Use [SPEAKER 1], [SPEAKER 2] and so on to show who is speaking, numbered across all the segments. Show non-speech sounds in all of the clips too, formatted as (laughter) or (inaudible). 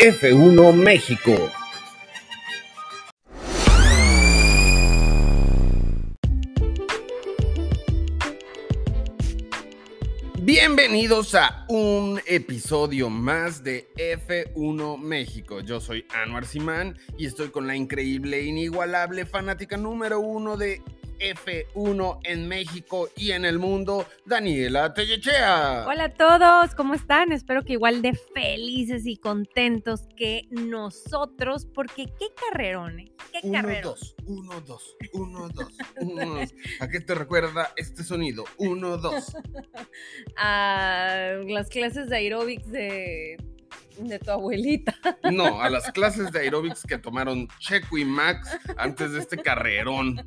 [SPEAKER 1] F1 México. Bienvenidos a un episodio más de F1 México. Yo soy Anuar Simán y estoy con la increíble, e inigualable fanática número uno de F1 en México y en el mundo, Daniela Tellechea.
[SPEAKER 2] Hola a todos, ¿cómo están? Espero que igual de felices y contentos que nosotros, porque qué carrerón, ¿eh? Qué
[SPEAKER 1] Uno,
[SPEAKER 2] carrerón.
[SPEAKER 1] dos, uno, dos, uno, dos, uno, dos. ¿A qué te recuerda este sonido? Uno, dos. (laughs)
[SPEAKER 2] A las clases de aeróbics de, de tu abuelita. (laughs)
[SPEAKER 1] No, a las clases de aeróbics que tomaron Checo y Max antes de este carrerón.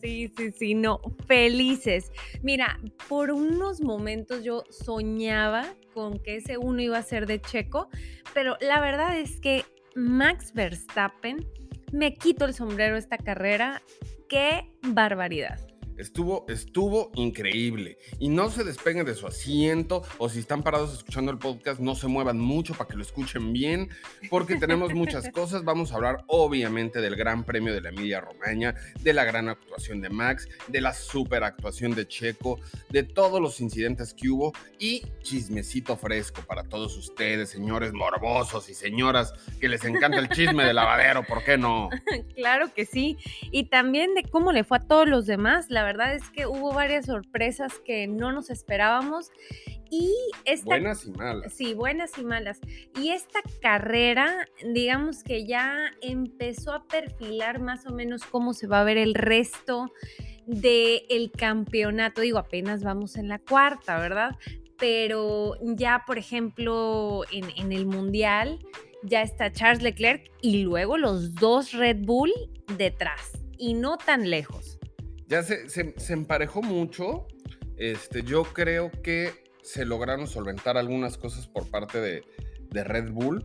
[SPEAKER 2] Sí, sí, sí, no, felices. Mira, por unos momentos yo soñaba con que ese uno iba a ser de Checo, pero la verdad es que Max Verstappen me quito el sombrero esta carrera. ¡Qué barbaridad!
[SPEAKER 1] Estuvo, estuvo increíble. Y no se despeguen de su asiento o si están parados escuchando el podcast, no se muevan mucho para que lo escuchen bien, porque tenemos muchas (laughs) cosas. Vamos a hablar obviamente del Gran Premio de la Emilia Romagna, de la gran actuación de Max, de la super actuación de Checo, de todos los incidentes que hubo y chismecito fresco para todos ustedes, señores morbosos y señoras que les encanta el chisme de lavadero, ¿por qué no? (laughs)
[SPEAKER 2] Claro que sí. Y también de cómo le fue a todos los demás. La verdad es que hubo varias sorpresas que no nos esperábamos. Y esta
[SPEAKER 1] Buenas y malas.
[SPEAKER 2] Sí, buenas y malas. Y esta carrera, digamos que ya empezó a perfilar más o menos cómo se va a ver el resto del campeonato. Digo, apenas vamos en la cuarta, ¿verdad? Pero ya, por ejemplo, en, en el Mundial ya está Charles Leclerc y luego los dos Red Bull detrás y no tan lejos.
[SPEAKER 1] Ya se, se- emparejó mucho. Este, yo creo que se lograron solventar algunas cosas por parte de, de Red Bull,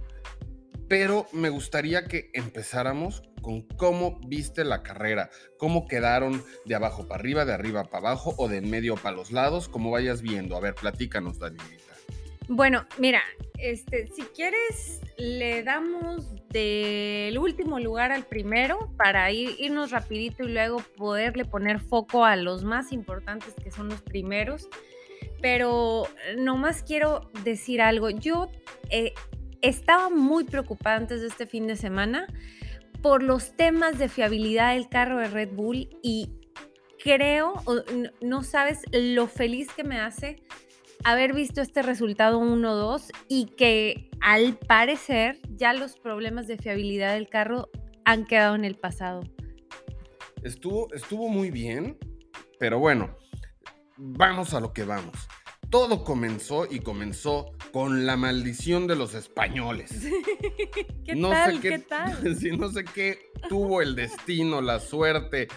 [SPEAKER 1] pero me gustaría que empezáramos con cómo viste la carrera, cómo quedaron de abajo para arriba, de arriba para abajo o de en medio para los lados, como vayas viendo. A ver, platícanos, Danielita.
[SPEAKER 2] Bueno, mira, este, si quieres, le damos del último lugar al primero para ir, irnos rapidito y luego poderle poner foco a los más importantes que son los primeros. Pero nomás quiero decir algo. Yo eh, estaba muy preocupada antes de este fin de semana por los temas de fiabilidad del carro de Red Bull y creo, no sabes lo feliz que me hace haber visto este resultado 1-2 y que al parecer ya los problemas de fiabilidad del carro han quedado en el pasado.
[SPEAKER 1] Estuvo, estuvo muy bien, pero bueno, vamos a lo que vamos. Todo comenzó y comenzó con la maldición de los españoles. (laughs)
[SPEAKER 2] ¿Qué
[SPEAKER 1] no
[SPEAKER 2] tal?
[SPEAKER 1] sé qué,
[SPEAKER 2] ¿Qué tal? (laughs)
[SPEAKER 1] sí, no sé qué tuvo el destino, la suerte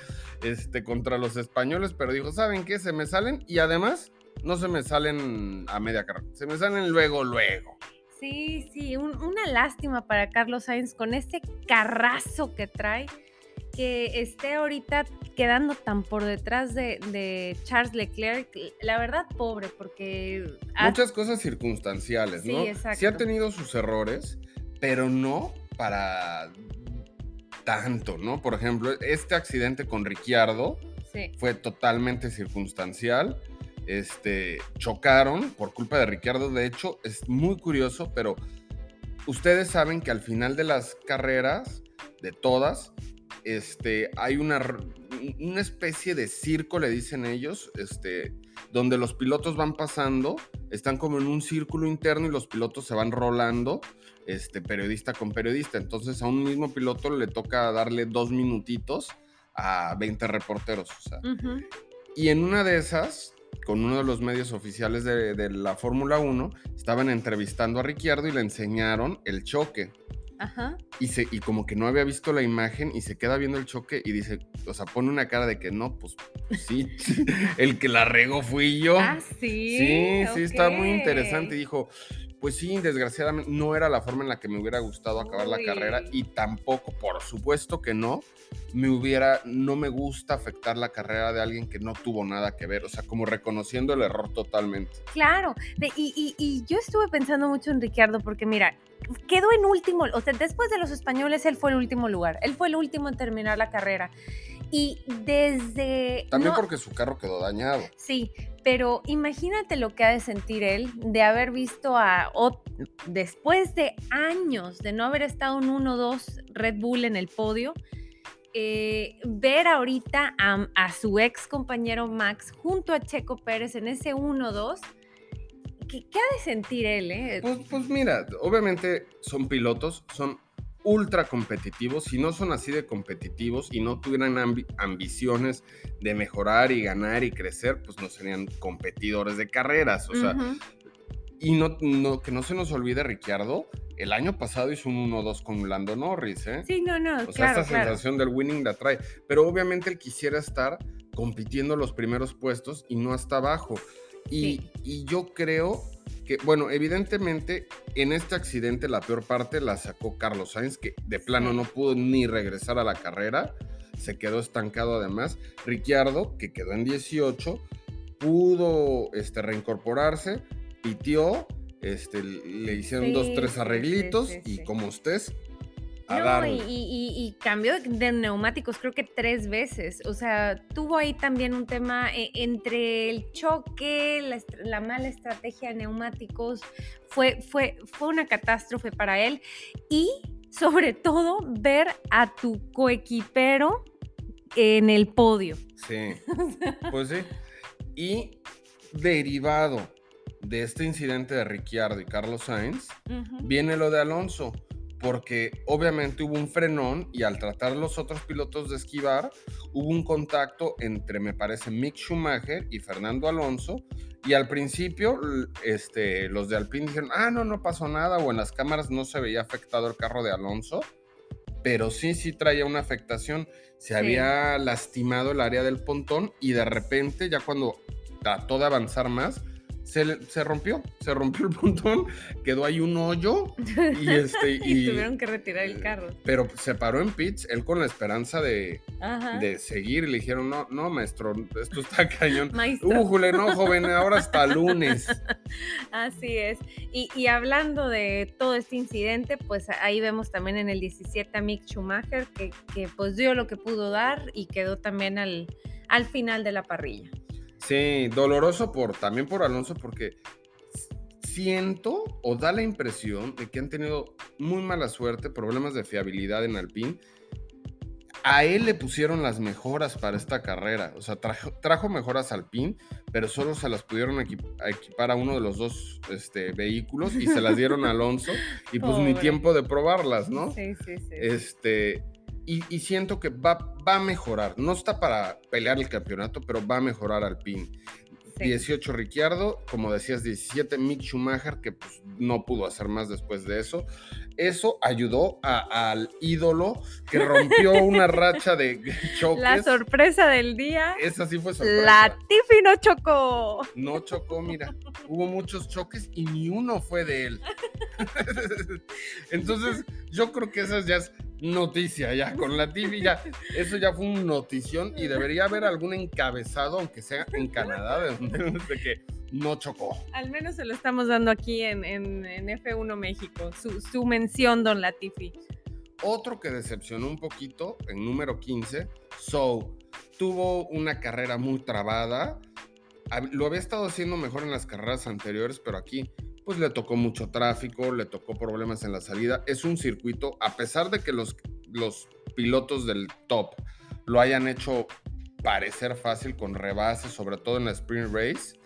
[SPEAKER 1] este, contra los españoles, pero dijo, ¿saben qué? Se me salen y además no se me salen a media carrera, se me salen luego, luego.
[SPEAKER 2] Sí, sí, un- una lástima para Carlos Sainz con este carrazo que trae, que esté ahorita quedando tan por detrás de, de Charles Leclerc. La verdad, pobre, porque... ha-
[SPEAKER 1] Muchas cosas circunstanciales,
[SPEAKER 2] Sí,
[SPEAKER 1] ¿no?
[SPEAKER 2] exacto.
[SPEAKER 1] Sí ha tenido sus errores, pero no para tanto, ¿no? Por ejemplo, este accidente con Ricciardo
[SPEAKER 2] sí.
[SPEAKER 1] fue totalmente circunstancial. Este, chocaron por culpa de Ricciardo. De hecho, es muy curioso, pero ustedes saben que al final de las carreras, de todas, este, hay una, una especie de circo, le dicen ellos, este, donde los pilotos van pasando, están como en un círculo interno y los pilotos se van rolando, este, periodista con periodista. Entonces a un mismo piloto le toca darle dos minutitos a 20 reporteros. O sea,
[SPEAKER 2] Ujú.
[SPEAKER 1] y en una de esas, con uno de los medios oficiales de, de la Fórmula 1, estaban entrevistando a Ricciardo y le enseñaron el choque.
[SPEAKER 2] Ajá.
[SPEAKER 1] Y, se, y como que no había visto la imagen y se queda viendo el choque y dice, o sea, pone una cara de que no, pues, pues sí, (laughs) el que la regó fui yo.
[SPEAKER 2] Ah, sí.
[SPEAKER 1] Sí, sí, está muy interesante. Y dijo, pues sí, desgraciadamente no era la forma en la que me hubiera gustado acabar la carrera y tampoco, por supuesto que no, me hubiera, no me gusta afectar la carrera de alguien que no tuvo nada que ver, o sea, como reconociendo el error totalmente.
[SPEAKER 2] Claro, y, y yo estuve pensando mucho en Ricciardo porque mira, quedó en último, o sea, después de los españoles, él fue el último lugar, él fue el último en terminar la carrera. Y desde...
[SPEAKER 1] También porque su carro quedó dañado.
[SPEAKER 2] Sí, pero imagínate lo que ha de sentir él de haber visto a, después de años de no haber estado en 1-2 Red Bull en el podio, eh, ver ahorita a, a, su ex compañero Max junto a Checo Pérez en ese 1-2. ¿Qué, ¿Qué, ha de sentir él? Eh?
[SPEAKER 1] Pues, pues mira, obviamente son pilotos, son ultra competitivos, si no son así de competitivos y no tuvieran ambiciones de mejorar y ganar y crecer, pues no serían competidores de carreras. O sea, y no, no, que no se nos olvide, Ricciardo, el año pasado hizo un 1-2 con Lando Norris, ¿eh?
[SPEAKER 2] Sí, no, no.
[SPEAKER 1] O sea, esta sensación del winning la trae. Pero obviamente él quisiera estar compitiendo los primeros puestos y no hasta abajo. Y, y yo creo que, bueno, evidentemente en este accidente la peor parte la sacó Carlos Sainz, que de plano no pudo ni regresar a la carrera, se quedó estancado además. Ricciardo, que quedó en 18, pudo este, reincorporarse, pitió, este, le hicieron dos, tres arreglitos y como ustedes
[SPEAKER 2] no, y, y, cambió de neumáticos creo que tres veces. O sea, tuvo ahí también un tema eh, entre el choque, la, mala estrategia de neumáticos. Fue, fue, fue una catástrofe para él. Y sobre todo ver a tu coequipero en el podio.
[SPEAKER 1] Sí, (laughs) pues sí. Y derivado de este incidente de Ricciardo y Carlos Sainz, viene lo de Alonso porque obviamente hubo un frenón y al tratar los otros pilotos de esquivar, hubo un contacto entre, me parece, Mick Schumacher y Fernando Alonso. Y al principio, este, los de Alpine dijeron, ah, no, no pasó nada, o en las cámaras no se veía afectado el carro de Alonso, pero sí, sí traía una afectación. Se había lastimado el área del pontón y de repente, ya cuando trató de avanzar más, se, rompió, se rompió el montón, quedó ahí un hoyo y (laughs) este
[SPEAKER 2] y, tuvieron que retirar el carro.
[SPEAKER 1] Pero se paró en pits, él con la esperanza de, de seguir, le dijeron, no, no, maestro, esto está (laughs) cañón. Újule, no, joven, ahora hasta lunes. (laughs)
[SPEAKER 2] Así es. Y, hablando de todo este incidente, pues ahí vemos también en el 17 a Mick Schumacher, que, que pues dio lo que pudo dar y quedó también al, al final de la parrilla.
[SPEAKER 1] Sí, doloroso por, también por Alonso, porque siento o da la impresión de que han tenido muy mala suerte, problemas de fiabilidad en Alpine. A él le pusieron las mejoras para esta carrera, o sea, trajo, mejoras Alpine, pero solo se las pudieron equipar a uno de los dos este, vehículos y se las dieron a Alonso y pues ni tiempo de probarlas, ¿no?
[SPEAKER 2] Sí, sí, sí.
[SPEAKER 1] Este, y, siento que va, va, a mejorar. No está para pelear el campeonato, pero va a mejorar al PIN. 18 Ricciardo, como decías, 17 Mick Schumacher, que pues, no pudo hacer más después de eso. Eso ayudó al ídolo que rompió una racha de (laughs) choques.
[SPEAKER 2] La sorpresa del día.
[SPEAKER 1] Esa sí fue sorpresa.
[SPEAKER 2] La Tiffy no chocó.
[SPEAKER 1] No chocó, mira. Hubo muchos choques y ni uno fue de él. (laughs) Entonces, yo creo que esa ya es noticia ya con la TV ya eso ya fue una notición y debería haber algún encabezado aunque sea en Canadá de donde que no chocó.
[SPEAKER 2] Al menos se lo estamos dando aquí en, en, F1 México su, su, mención Don Latifi.
[SPEAKER 1] Otro que decepcionó un poquito en número 15 So tuvo una carrera muy trabada. Lo había estado haciendo mejor en las carreras anteriores pero aquí pues le tocó mucho tráfico, le tocó problemas en la salida. Es un circuito, a pesar de que los, los pilotos del top lo hayan hecho parecer fácil con rebases, sobre todo en la sprint race,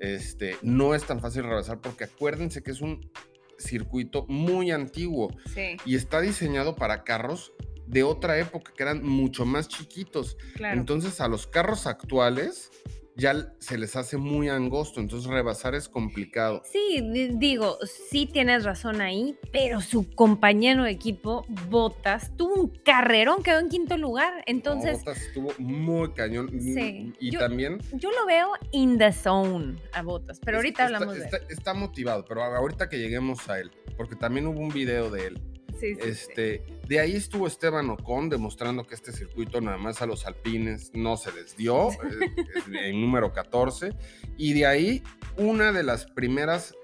[SPEAKER 1] este, no es tan fácil rebasar porque acuérdense que es un circuito muy antiguo y está diseñado para carros de otra época que eran mucho más chiquitos. Entonces a los carros actuales ya se les hace muy angosto, entonces rebasar es complicado.
[SPEAKER 2] Sí, digo, sí tienes razón ahí, pero su compañero de equipo, Botas, tuvo un carrerón, quedó en quinto lugar. Entonces.
[SPEAKER 1] Botas estuvo muy cañón. Sí. Y también.
[SPEAKER 2] Yo lo veo in the zone a Botas, pero ahorita hablamos
[SPEAKER 1] de
[SPEAKER 2] él.
[SPEAKER 1] Está motivado, pero ahorita que lleguemos a él, porque también hubo un video de él este, De ahí estuvo Esteban Ocon demostrando que este circuito nada más a los alpines no se les dio, (laughs) eh, en número 14. Y de ahí una de las primeras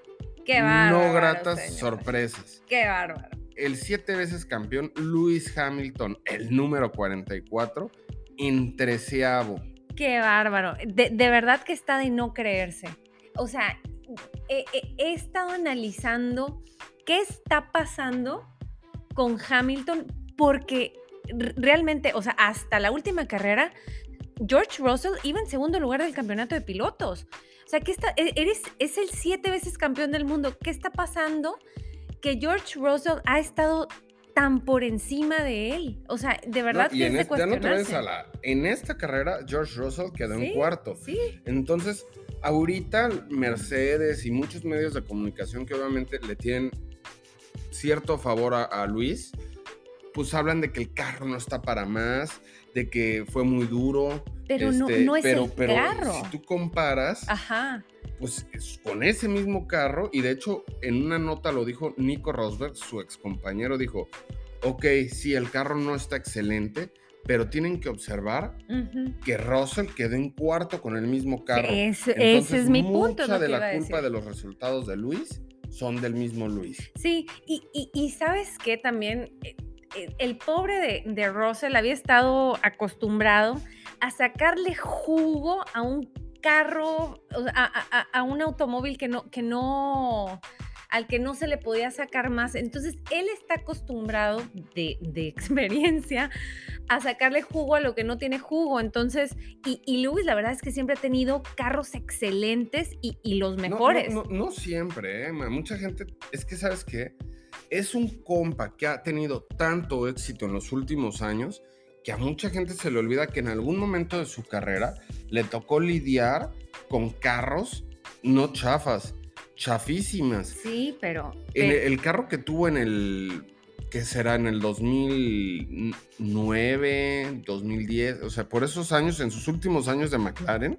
[SPEAKER 1] no gratas sorpresas.
[SPEAKER 2] Qué bárbaro.
[SPEAKER 1] El siete veces campeón Lewis Hamilton, el número 44, en treceavo.
[SPEAKER 2] Qué bárbaro. De, verdad que está de no creerse. O sea, he estado analizando qué está pasando con Hamilton porque realmente, o sea, hasta la última carrera, George Russell iba en segundo lugar del campeonato de pilotos. O sea, que está, e, eres, es el siete veces campeón del mundo. ¿Qué está pasando? Que George Russell ha estado tan por encima de él. O sea, de verdad que
[SPEAKER 1] en,
[SPEAKER 2] es
[SPEAKER 1] a la, en esta carrera, George Russell quedó en cuarto.
[SPEAKER 2] Sí.
[SPEAKER 1] Entonces, ahorita Mercedes y muchos medios de comunicación que obviamente le tienen cierto favor a, Luis, pues hablan de que el carro no está para más, de que fue muy duro.
[SPEAKER 2] Pero no, este, es el
[SPEAKER 1] pero
[SPEAKER 2] carro.
[SPEAKER 1] Si tú comparas,
[SPEAKER 2] Ajá.
[SPEAKER 1] pues con ese mismo carro, y de hecho en una nota lo dijo Nico Rosberg, su ex compañero, dijo, ok, sí, el carro no está excelente, pero tienen que observar que Russell quedó en cuarto con el mismo carro.
[SPEAKER 2] ese es mi punto.
[SPEAKER 1] Mucha de la culpa de los resultados de Luis son del mismo Luis.
[SPEAKER 2] Sí, y, sabes que también eh, eh, el pobre de, de, Russell había estado acostumbrado a sacarle jugo a un carro, a, un automóvil que no, que no, al que no se le podía sacar más. Entonces, él está acostumbrado de, de (laughs) experiencia a sacarle jugo a lo que no tiene jugo. Entonces, y, y Lewis, la verdad es que siempre ha tenido carros excelentes y, los mejores.
[SPEAKER 1] No, siempre, ¿eh? Mucha gente, es que, ¿sabes qué? Es un compa que ha tenido tanto éxito en los últimos años que a mucha gente se le olvida que en algún momento de su carrera le tocó lidiar con carros no chafas, chafísimas.
[SPEAKER 2] Sí, pero...
[SPEAKER 1] el carro que tuvo en el que será en el 2009, 2010, o sea, por esos años, en sus últimos años de McLaren,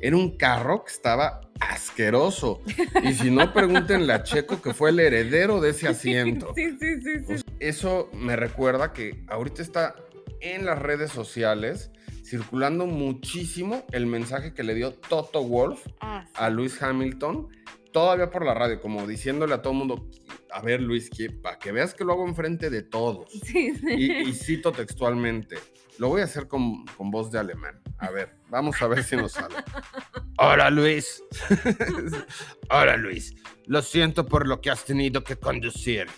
[SPEAKER 1] era un carro que estaba asqueroso. Y si no, pregúntenle a Checo que fue el heredero de ese (laughs) asiento.
[SPEAKER 2] Sí, sí, sí,
[SPEAKER 1] pues, eso me recuerda que ahorita está en las redes sociales circulando muchísimo el mensaje que le dio Toto Wolf ah, a Luis Hamilton, todavía por la radio, como diciéndole a todo el mundo, a ver, Luis, para que veas que lo hago enfrente de todos. (laughs) Y, cito textualmente. Lo voy a hacer con, voz de alemán. A ver, vamos a ver si nos sale. (laughs) Hola, Luis. (laughs) Hola, Luis. Lo siento por lo que has tenido que conducir.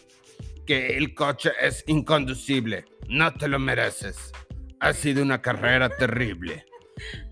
[SPEAKER 1] Que el coche es inconducible. No te lo mereces. Ha sido una carrera terrible.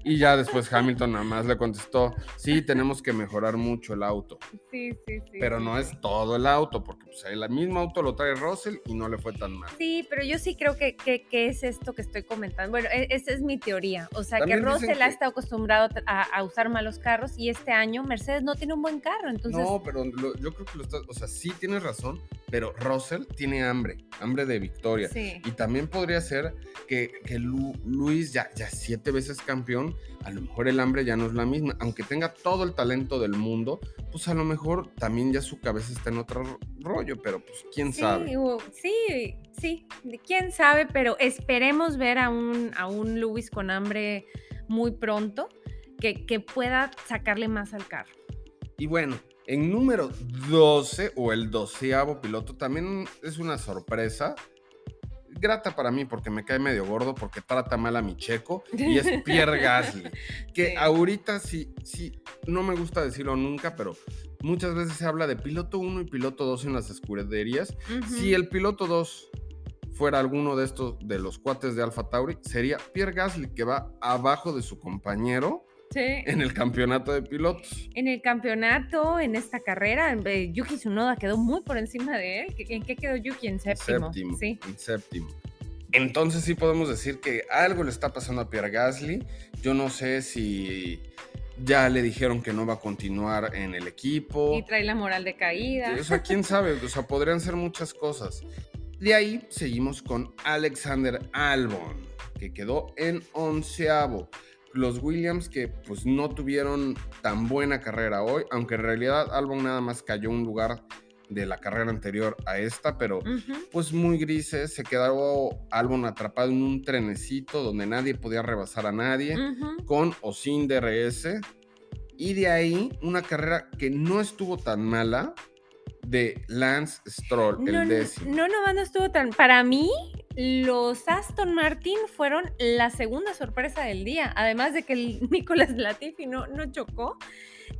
[SPEAKER 1] Y ya después Hamilton nada más le contestó, sí, tenemos que mejorar mucho el auto.
[SPEAKER 2] Sí, sí, sí.
[SPEAKER 1] Pero no es todo el auto, porque pues, el mismo auto lo trae Russell y no le fue tan mal.
[SPEAKER 2] Sí, pero yo sí creo que, que, es esto que estoy comentando. Bueno, e, esa es mi teoría. O sea, que Russell ha estado acostumbrado a, usar malos carros y este año Mercedes no tiene un buen carro. Entonces...
[SPEAKER 1] No, pero yo creo que lo estás, o sea, sí tienes razón, pero Russell tiene hambre, hambre de victoria.
[SPEAKER 2] Sí.
[SPEAKER 1] Y también podría ser que, que Luis, ya, ya siete veces campeón, a lo mejor el hambre ya no es la misma, aunque tenga todo el talento del mundo, pues a lo mejor también ya su cabeza está en otro rollo, pero pues quién sabe.
[SPEAKER 2] Sí, sí, quién sabe, pero esperemos ver a un, a un Luis con hambre muy pronto, que, que pueda sacarle más al carro.
[SPEAKER 1] Y bueno, en número 12 o el doceavo piloto también es una sorpresa grata para mí porque me cae medio gordo, porque trata mal a mi checo, y es (laughs) Pierre Gasly. Que ahorita sí, sí, no me gusta decirlo nunca, pero muchas veces se habla de piloto 1 y piloto 2 en las escuderías. Si el piloto 2 fuera alguno de estos, de los cuates de Alfa Tauri, sería Pierre Gasly, que va abajo de su compañero en el campeonato de pilotos.
[SPEAKER 2] En el campeonato, en esta carrera, eh, Yuki Tsunoda quedó muy por encima de él. ¿En qué quedó Yuki? En séptimo.
[SPEAKER 1] Séptimo. Sí. En séptimo. Entonces sí podemos decir que algo le está pasando a Pierre Gasly. Yo no sé si ya le dijeron que no va a continuar en el equipo.
[SPEAKER 2] Y trae la moral de caída.
[SPEAKER 1] O sea, quién sabe, o sea, podrían ser muchas cosas. De ahí seguimos con Alexander Albon, que quedó en onceavo. Los Williams que pues no tuvieron tan buena carrera hoy, aunque en realidad Albon nada más cayó un lugar de la carrera anterior a esta, pero pues muy grises, se quedó Albon atrapado en un trenecito donde nadie podía rebasar a nadie, con o sin DRS, y de ahí una carrera que no estuvo tan mala de Lance Stroll, el décimo.
[SPEAKER 2] No, no, no estuvo tan... Para mí, los Aston Martin fueron la segunda sorpresa del día, además de que el (laughs) Nicolas Latifi no, chocó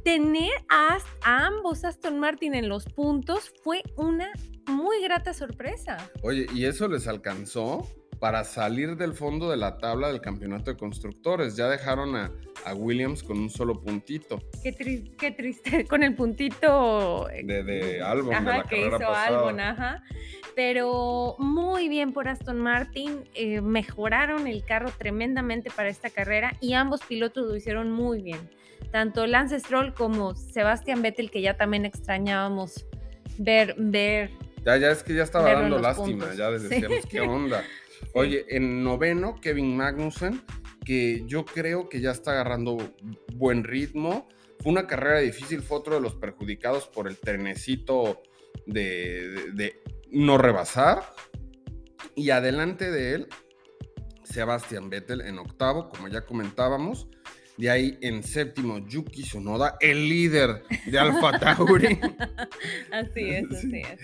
[SPEAKER 2] tener a, ambos Aston Martin en los puntos fue una muy grata sorpresa.
[SPEAKER 1] Oye, ¿y eso les alcanzó? Para salir del fondo de la tabla del campeonato de constructores. Ya dejaron a, Williams con un solo puntito.
[SPEAKER 2] Qué, triste, (laughs) con el puntito
[SPEAKER 1] eh, de, de Albon, de la que hizo Albon,
[SPEAKER 2] ajá. Pero muy bien por Aston Martin, eh, mejoraron el carro tremendamente para esta carrera y ambos pilotos lo hicieron muy bien tanto Lance Stroll como Sebastian Vettel, que ya también extrañábamos ver, ver.
[SPEAKER 1] Ya, ya es que ya estaba dando lástima, ya (laughs) decíamos, ¿qué onda? Oye, en noveno, Kevin Magnussen, que yo creo que ya está agarrando buen ritmo. Fue una carrera difícil, fue otro de los perjudicados por el trenecito de, de no rebasar. Y adelante de él, Sebastian Vettel en octavo, como ya comentábamos. De ahí en séptimo, Yuki Tsunoda, el líder de Alfa (laughs) Tauri.
[SPEAKER 2] así es, así es.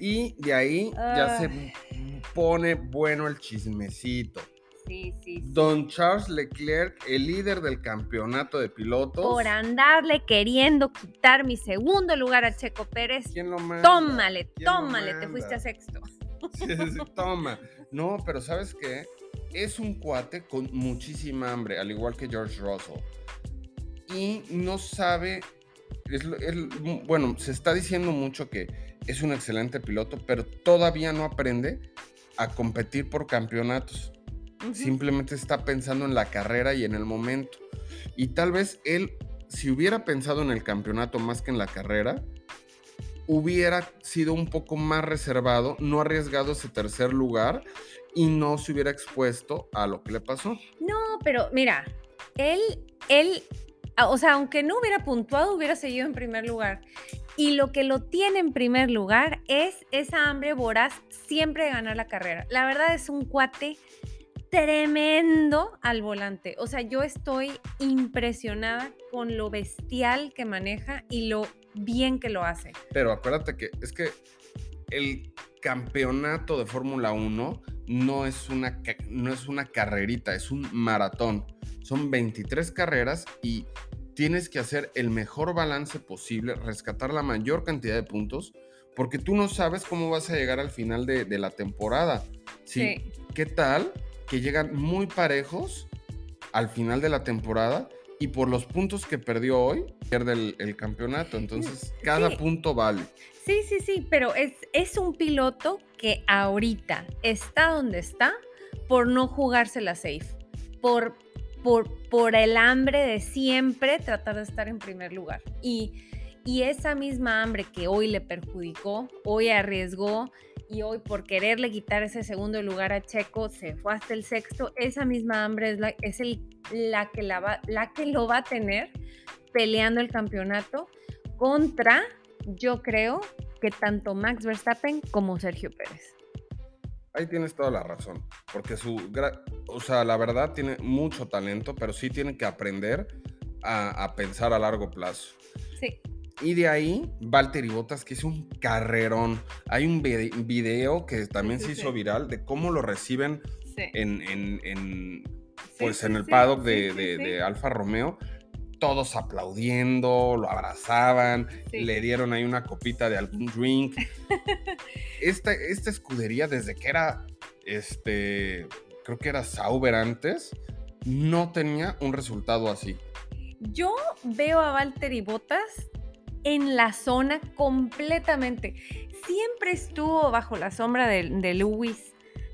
[SPEAKER 1] Y de ahí ya se pone bueno el chismecito.
[SPEAKER 2] Sí, sí, sí.
[SPEAKER 1] Don Charles Leclerc, el líder del campeonato de pilotos.
[SPEAKER 2] Por andarle queriendo quitar mi segundo lugar a Checo Pérez.
[SPEAKER 1] ¿Quién lo manda?
[SPEAKER 2] Tómale, tómale, te fuiste a sexto.
[SPEAKER 1] Sí, sí, toma. No, pero ¿sabes qué? es un cuate con muchísima hambre, al igual que George Russell. Y no sabe, bueno, se está diciendo mucho que es un excelente piloto, pero todavía no aprende a competir por campeonatos. Simplemente está pensando en la carrera y en el momento. Y tal vez él, si hubiera pensado en el campeonato más que en la carrera, hubiera sido un poco más reservado, no arriesgado ese tercer lugar y no se hubiera expuesto a lo que le pasó.
[SPEAKER 2] No, pero mira, él, él, o sea, aunque no hubiera puntuado, hubiera seguido en primer lugar. Y lo que lo tiene en primer lugar es esa hambre voraz siempre de ganar la carrera. La verdad es un cuate tremendo al volante. O sea, yo estoy impresionada con lo bestial que maneja y lo bien que lo hace.
[SPEAKER 1] Pero acuérdate que es que el campeonato de Fórmula 1 no es, una, no es una carrerita, es un maratón. Son 23 carreras y tienes que hacer el mejor balance posible, rescatar la mayor cantidad de puntos, porque tú no sabes cómo vas a llegar al final de, la temporada. ¿sí? ¿Qué tal que llegan muy parejos al final de la temporada y por los puntos que perdió hoy, pierde el, campeonato. Entonces, cada punto vale.
[SPEAKER 2] Sí, sí, sí, pero es, es un piloto que ahorita está donde está por no jugársela safe, por, por, el hambre de siempre tratar de estar en primer lugar. Y, esa misma hambre que hoy le perjudicó, hoy arriesgó, y hoy por quererle quitar ese segundo lugar a Checo se fue hasta el sexto, esa misma hambre es la, que, la que lo va a tener peleando el campeonato contra, yo creo, que tanto Max Verstappen como Sergio Pérez.
[SPEAKER 1] Ahí tienes toda la razón, porque su, o sea, la verdad tiene mucho talento, pero sí tiene que aprender a, a pensar a largo plazo.
[SPEAKER 2] Sí.
[SPEAKER 1] Y de ahí, Valtteri Bottas, que es un carrerón. Hay un video que también se hizo viral de cómo lo reciben en, pues en el paddock de, Alfa Romeo. Todos aplaudiendo, lo abrazaban, le dieron ahí una copita de algún drink. (laughs) esta, esta escudería, desde que era, este, creo que era Sauber antes, no tenía un resultado así.
[SPEAKER 2] Yo veo a Valtteri Bottas en la zona completamente. Siempre estuvo bajo la sombra de, Lewis,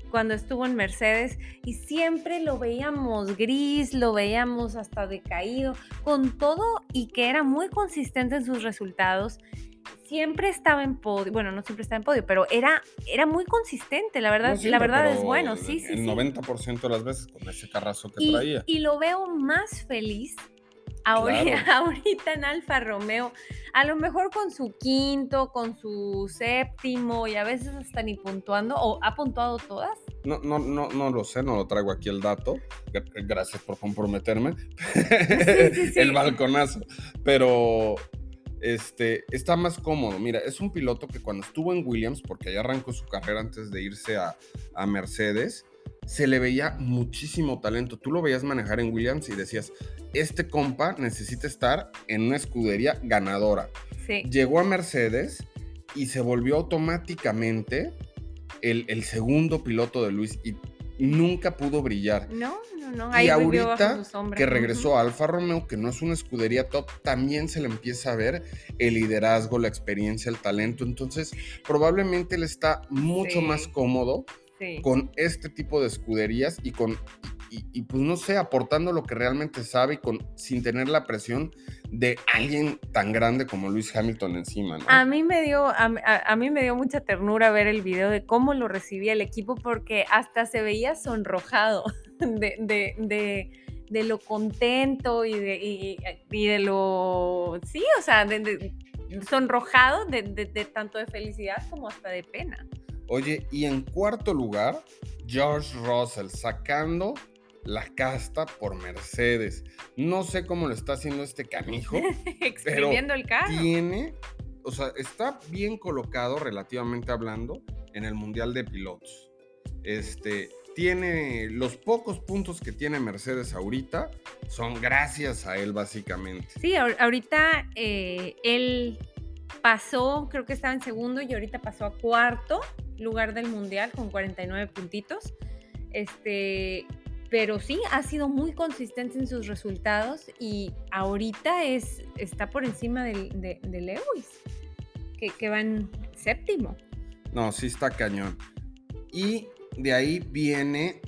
[SPEAKER 2] cuando estuvo en Mercedes y siempre lo veíamos gris, lo veíamos hasta decaído, con todo y que era muy consistente en sus resultados. Siempre estaba en podio, bueno, no siempre estaba en podio, pero era, era muy consistente, la verdad, la verdad es bueno, sí, sí.
[SPEAKER 1] El 90% de las veces con ese carrazo que traía.
[SPEAKER 2] Y lo veo más feliz (laughs) Ahorita, en Alfa Romeo, a lo mejor con su quinto, con su séptimo y a veces hasta ni puntuando, o ha puntuado todas.
[SPEAKER 1] No, no, no, no lo sé, no lo traigo aquí el dato. Gracias por comprometerme. (laughs) el balconazo. Pero este, está más cómodo. Mira, es un piloto que cuando estuvo en Williams, porque ya arrancó su carrera antes de irse a, a Mercedes, se le veía muchísimo talento. Tú lo veías manejar en Williams y decías, este compa necesita estar en una escudería ganadora. Llegó a Mercedes y se volvió automáticamente el, segundo piloto de Luis y nunca pudo brillar.
[SPEAKER 2] No, no, no.
[SPEAKER 1] Ahí y ahorita que regresó a Alfa Romeo, que no es una escudería top, también se le empieza a ver el liderazgo, la experiencia, el talento. Entonces, probablemente él está mucho más cómodo con este tipo de escuderías y con, y, pues no sé, aportando lo que realmente sabe y con, sin tener la presión de alguien tan grande como Luis Hamilton encima.
[SPEAKER 2] A mí me dio, a, mí me dio mucha ternura ver el video de cómo lo recibía el equipo porque hasta se veía sonrojado (laughs) de, de, lo contento y de, y, de lo, sí, o sea, sonrojado de, tanto de felicidad como hasta de pena.
[SPEAKER 1] Oye, y en cuarto lugar, George Russell sacando la casta por Mercedes. No sé cómo lo está haciendo este canijo. (laughs)
[SPEAKER 2] Exprimiendo el carro.
[SPEAKER 1] Tiene, o sea, está bien colocado relativamente hablando en el Mundial de Pilotos. Este, tiene los pocos puntos que tiene Mercedes ahorita son gracias a él básicamente.
[SPEAKER 2] Sí, ahorita eh, él pasó, creo que estaba en segundo y ahorita pasó a cuarto lugar del mundial con 49 puntitos. Este, pero sí, ha sido muy consistente en sus resultados y ahorita es, está por encima de, Lewis, que, que va en séptimo.
[SPEAKER 1] No, sí está cañón. Y de ahí viene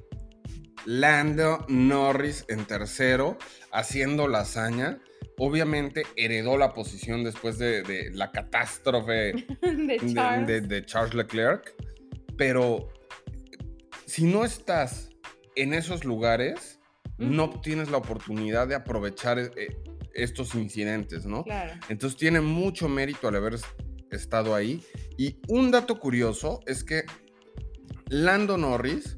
[SPEAKER 1] Lando Norris en tercero, haciendo la hazaña obviamente heredó la posición después de, la catástrofe (laughs) de, Charles. Leclerc, pero si no estás en esos lugares, no tienes la oportunidad de aprovechar eh, estos incidentes, ¿no? Entonces tiene mucho mérito al haber estado ahí. Y un dato curioso es que Lando Norris,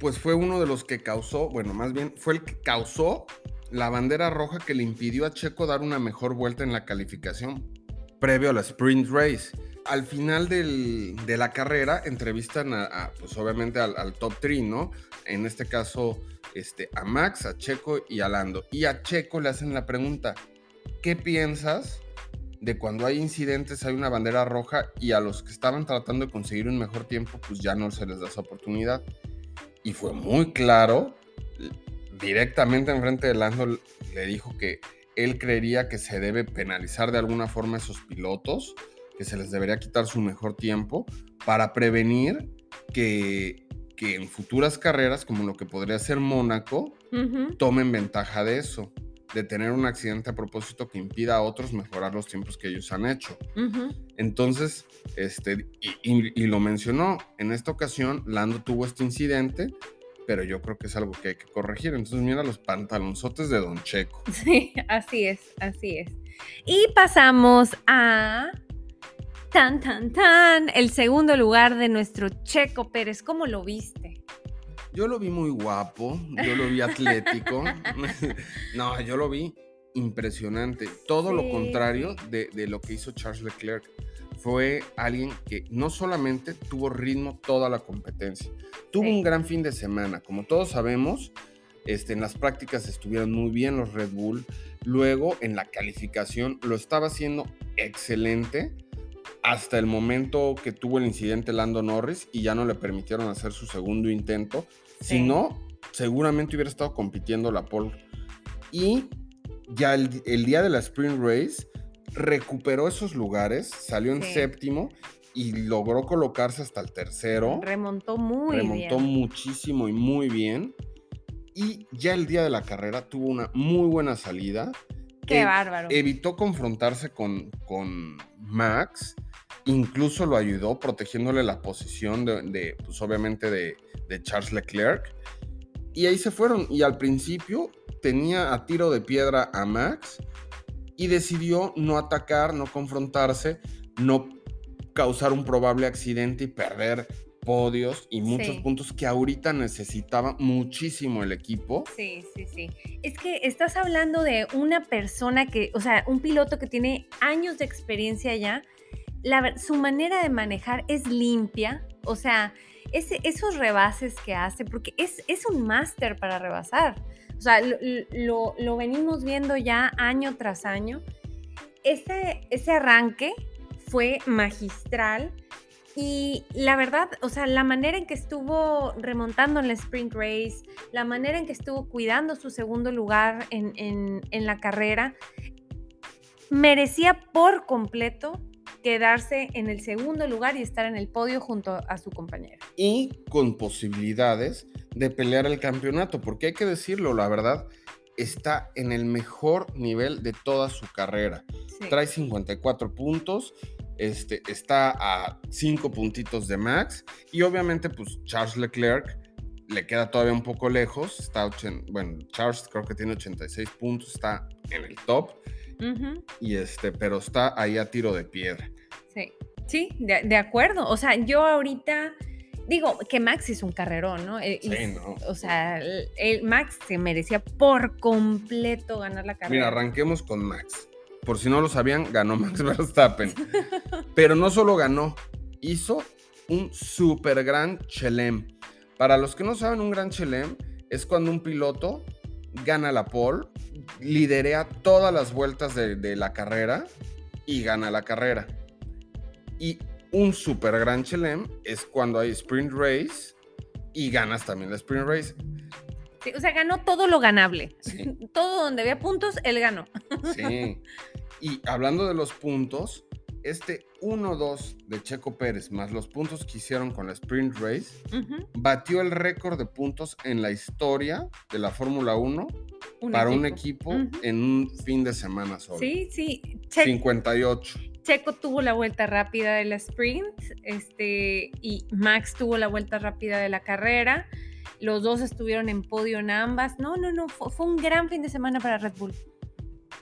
[SPEAKER 1] pues fue uno de los que causó, bueno, más bien fue el que causó la bandera roja que le impidió a Checo dar una mejor vuelta en la calificación previo a la sprint race. Al final de la carrera entrevistan a, pues obviamente al, top 3, ¿no? En este caso, este, a Max, a Checo y a Lando. Y a Checo le hacen la pregunta, ¿qué piensas de cuando hay incidentes, hay una bandera roja y a los que estaban tratando de conseguir un mejor tiempo, pues ya no se les da esa oportunidad? Y fue muy claro directamente enfrente de Lando le dijo que él creería que se debe penalizar de alguna forma a esos pilotos, que se les debería quitar su mejor tiempo para prevenir que, que en futuras carreras, como lo que podría ser Mónaco, tomen ventaja de eso, de tener un accidente a propósito que impida a otros mejorar los tiempos que ellos han hecho. Entonces, este, y, lo mencionó, en esta ocasión Lando tuvo este incidente, pero yo creo que es algo que hay que corregir. Entonces, mira los pantalonzotes de Don Checo. (laughs)
[SPEAKER 2] Sí, así es, así es. Y pasamos a tan, tan, tan, el segundo lugar de nuestro Checo Pérez. ¿Cómo lo viste?
[SPEAKER 1] Yo lo vi muy guapo, yo lo vi atlético. (laughs) (laughs) no, yo lo vi impresionante. Todo lo contrario de, de lo que hizo Charles Leclerc fue alguien que no solamente tuvo ritmo toda la competencia, tuvo un gran fin de semana. Como todos sabemos, este, en las prácticas estuvieron muy bien los Red Bull. Luego, en la calificación, lo estaba haciendo excelente hasta el momento que tuvo el incidente Lando Norris y ya no le permitieron hacer su segundo intento. Si no, seguramente hubiera estado compitiendo la pole. Y ya el, el día de la Sprint Race recuperó esos lugares, salió en séptimo y logró colocarse hasta el tercero.
[SPEAKER 2] Remontó muy
[SPEAKER 1] remontó
[SPEAKER 2] bien.
[SPEAKER 1] muchísimo y muy bien. Y ya el día de la carrera tuvo una muy buena salida.
[SPEAKER 2] Qué bárbaro.
[SPEAKER 1] Evitó confrontarse con, con Max. Incluso lo ayudó protegiéndole la posición de, de, pues obviamente de, de Charles Leclerc. Y ahí se fueron. Y al principio tenía a tiro de piedra a Max y decidió no atacar, no confrontarse, no causar un probable accidente y perder podios y muchos
[SPEAKER 2] Sí.
[SPEAKER 1] puntos que ahorita necesitaba muchísimo el equipo.
[SPEAKER 2] Sí, sí, sí. Es que estás hablando de una persona que, o sea, un piloto que tiene años de experiencia ya. La, su manera de manejar es limpia, o sea, esos rebases que hace, porque es, es un máster para rebasar. O sea, lo, lo- lo venimos viendo ya año tras año. Ese, ese arranque fue magistral. Y la verdad, o sea, la manera en que estuvo remontando en la sprint race, la manera en que estuvo cuidando su segundo lugar en, en- en la carrera, merecía por completo quedarse en el segundo lugar y estar en el podio junto a su compañera.
[SPEAKER 1] y con posibilidades de pelear el campeonato, porque hay que decirlo, la verdad, está en el mejor nivel de toda su carrera.
[SPEAKER 2] Sí.
[SPEAKER 1] Trae 54 puntos, este, está a 5 puntitos de Max y obviamente pues Charles Leclerc le queda todavía un poco lejos, está, bueno, Charles creo que tiene 86 puntos, está en el top, Y este, pero está ahí a tiro de piedra.
[SPEAKER 2] sí, Sí, de, de acuerdo. O sea, yo ahorita digo que Max es un carrerón, ¿no? Eh, y-
[SPEAKER 1] Sí, no.
[SPEAKER 2] O sea, el, el Max se merecía por completo ganar la carrera.
[SPEAKER 1] Mira, arranquemos con Max. Por si no lo sabían, ganó Max (laughs) Verstappen. Pero no solo ganó, hizo un super gran chelem. Para los que no saben, un gran chelem es cuando un piloto gana la pole, liderea todas las vueltas de, de la carrera y gana la carrera. Y un super gran chelem es cuando hay sprint race y ganas también la sprint race.
[SPEAKER 2] Sí, o sea, ganó todo lo ganable.
[SPEAKER 1] Sí. (laughs)
[SPEAKER 2] Todo donde había puntos, él ganó.
[SPEAKER 1] Sí. Y hablando de los puntos, este 1-2 de Checo Pérez más los puntos que hicieron con la Sprint Race batió el récord de puntos en la historia de la Fórmula 1
[SPEAKER 2] un
[SPEAKER 1] para un equipo en un fin de semana solo.
[SPEAKER 2] Sí, sí. Che-
[SPEAKER 1] 58.
[SPEAKER 2] Checo tuvo la vuelta rápida de la sprint, este, y Max tuvo la vuelta rápida de la carrera. Los dos estuvieron en podio en ambas. No, no, no, fue, fue un gran fin de semana para Red Bull.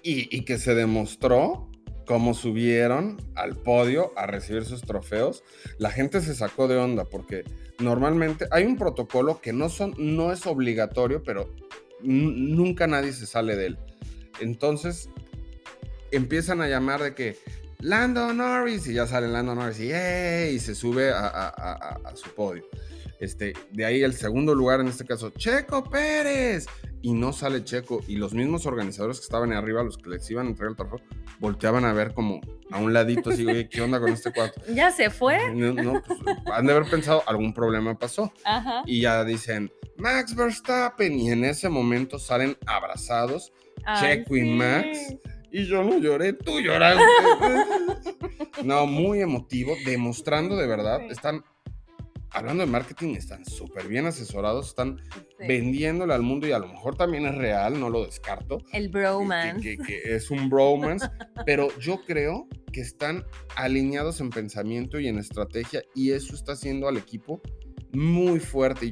[SPEAKER 1] Y, y que se demostró cómo subieron al podio a recibir sus trofeos. La gente se sacó de onda porque normalmente hay un protocolo que no, son, no es obligatorio, pero nunca nadie se sale de él. Entonces empiezan a llamar de que Lando Norris y ya sale Lando Norris y, y se sube a- a su podio. Este, de ahí el segundo lugar, en este caso, Checo Pérez. Y no sale Checo. Y los mismos organizadores que estaban ahí arriba, los que les iban a entregar el trofeo, volteaban a ver como a un ladito, así, oye, ¿qué onda con este cuatro? (laughs)
[SPEAKER 2] Ya se fue.
[SPEAKER 1] No, no, pues, han de haber pensado, algún problema pasó.
[SPEAKER 2] Ajá.
[SPEAKER 1] Y ya dicen, Max Verstappen. Y en ese momento salen abrazados,
[SPEAKER 2] Ay,
[SPEAKER 1] Checo y. Max. Y yo no lloré, tú lloraste. (laughs) no, muy emotivo, demostrando de verdad,
[SPEAKER 2] Sí.
[SPEAKER 1] están, hablando de marketing, están súper bien asesorados, están
[SPEAKER 2] Sí.
[SPEAKER 1] vendiéndole al mundo y a lo mejor también es real, no lo descarto.
[SPEAKER 2] El bromance.
[SPEAKER 1] Que, que- que (laughs) es un bromance, pero yo creo que están alineados en pensamiento y en estrategia y eso está haciendo al equipo muy fuerte.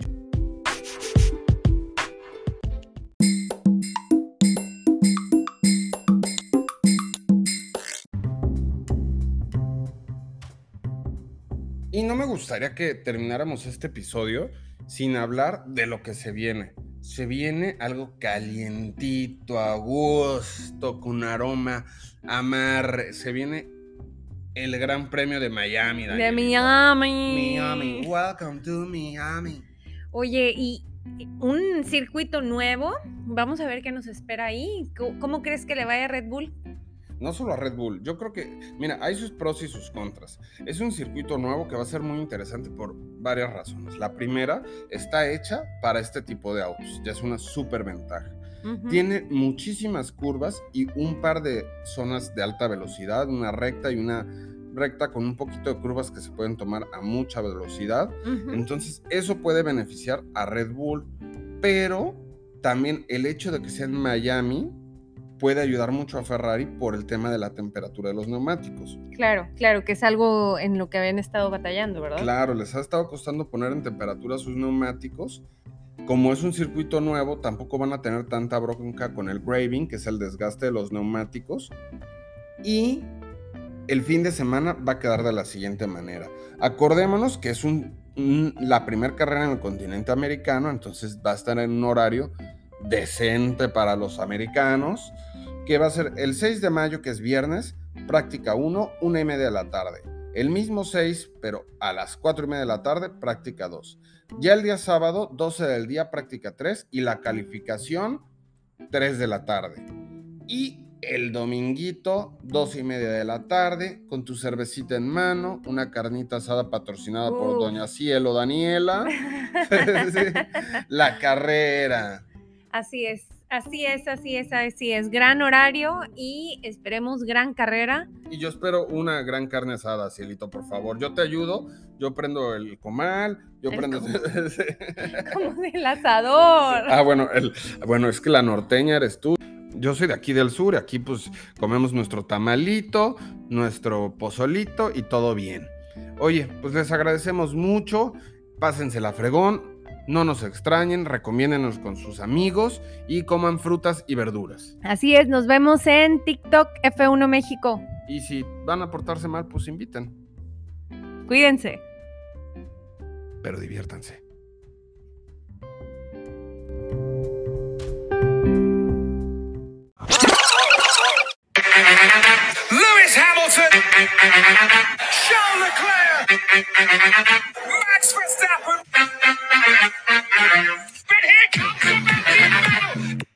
[SPEAKER 1] Y no me gustaría que termináramos este episodio sin hablar de lo que se viene. Se viene algo calientito, a gusto, con aroma amarre. Se viene el Gran Premio de Miami.
[SPEAKER 2] De
[SPEAKER 1] Danielita.
[SPEAKER 2] Miami.
[SPEAKER 1] Miami. Welcome to Miami.
[SPEAKER 2] Oye, y un circuito nuevo, vamos a ver qué nos espera ahí. ¿Cómo, cómo crees que le vaya a Red Bull?
[SPEAKER 1] No solo a Red Bull, yo creo que, mira, hay sus pros y sus contras. Es un circuito nuevo que va a ser muy interesante por varias razones. La primera, está hecha para este tipo de autos, ya es una súper ventaja. Tiene muchísimas curvas y un par de zonas de alta velocidad, una recta y una recta con un poquito de curvas que se pueden tomar a mucha velocidad. Entonces, eso puede beneficiar a Red Bull, pero también el hecho de que sea en Miami puede ayudar mucho a Ferrari por el tema de la temperatura de los neumáticos.
[SPEAKER 2] Claro, claro, que es algo en lo que habían estado batallando, ¿verdad?
[SPEAKER 1] Claro, les ha estado costando poner en temperatura sus neumáticos. Como es un circuito nuevo, tampoco van a tener tanta bronca con el graving, que es el desgaste de los neumáticos. Y el fin de semana va a quedar de la siguiente manera. Acordémonos que es un, un- la primera carrera en el continente americano, entonces va a estar en un horario decente para los americanos, que va a ser el 6 de mayo, que es viernes, práctica 1, 1 y media de la tarde. El mismo 6, pero a las 4 y media de la tarde, práctica 2. Ya el día sábado, 12 del día, práctica 3 y la calificación 3 de la tarde. Y el dominguito, 2 y media de la tarde, con tu cervecita en mano, una carnita asada patrocinada por
[SPEAKER 2] Uf.
[SPEAKER 1] Doña Cielo Daniela. (laughs) (laughs) La carrera.
[SPEAKER 2] Así es, así es, así es, así es. Gran horario y esperemos gran carrera.
[SPEAKER 1] Y yo espero una gran carne asada, Cielito, por favor. Yo te ayudo, yo prendo el comal, yo
[SPEAKER 2] El
[SPEAKER 1] prendo... (laughs) (laughs)
[SPEAKER 2] Como del asador.
[SPEAKER 1] ah, bueno, el- bueno, es que la norteña eres tú. Yo soy de aquí del sur, aquí pues comemos nuestro tamalito, nuestro pozolito y todo bien. Oye, pues les agradecemos mucho, pásensela fregón, no nos extrañen, recomiéndenos con sus amigos y coman frutas y verduras.
[SPEAKER 2] Así es, nos vemos en TikTok F1 México.
[SPEAKER 1] Y si van a portarse mal, pues inviten,
[SPEAKER 2] Cuídense.
[SPEAKER 1] pero diviértanse.
[SPEAKER 3] Lewis Hamilton, Charles Leclerc, Gracias.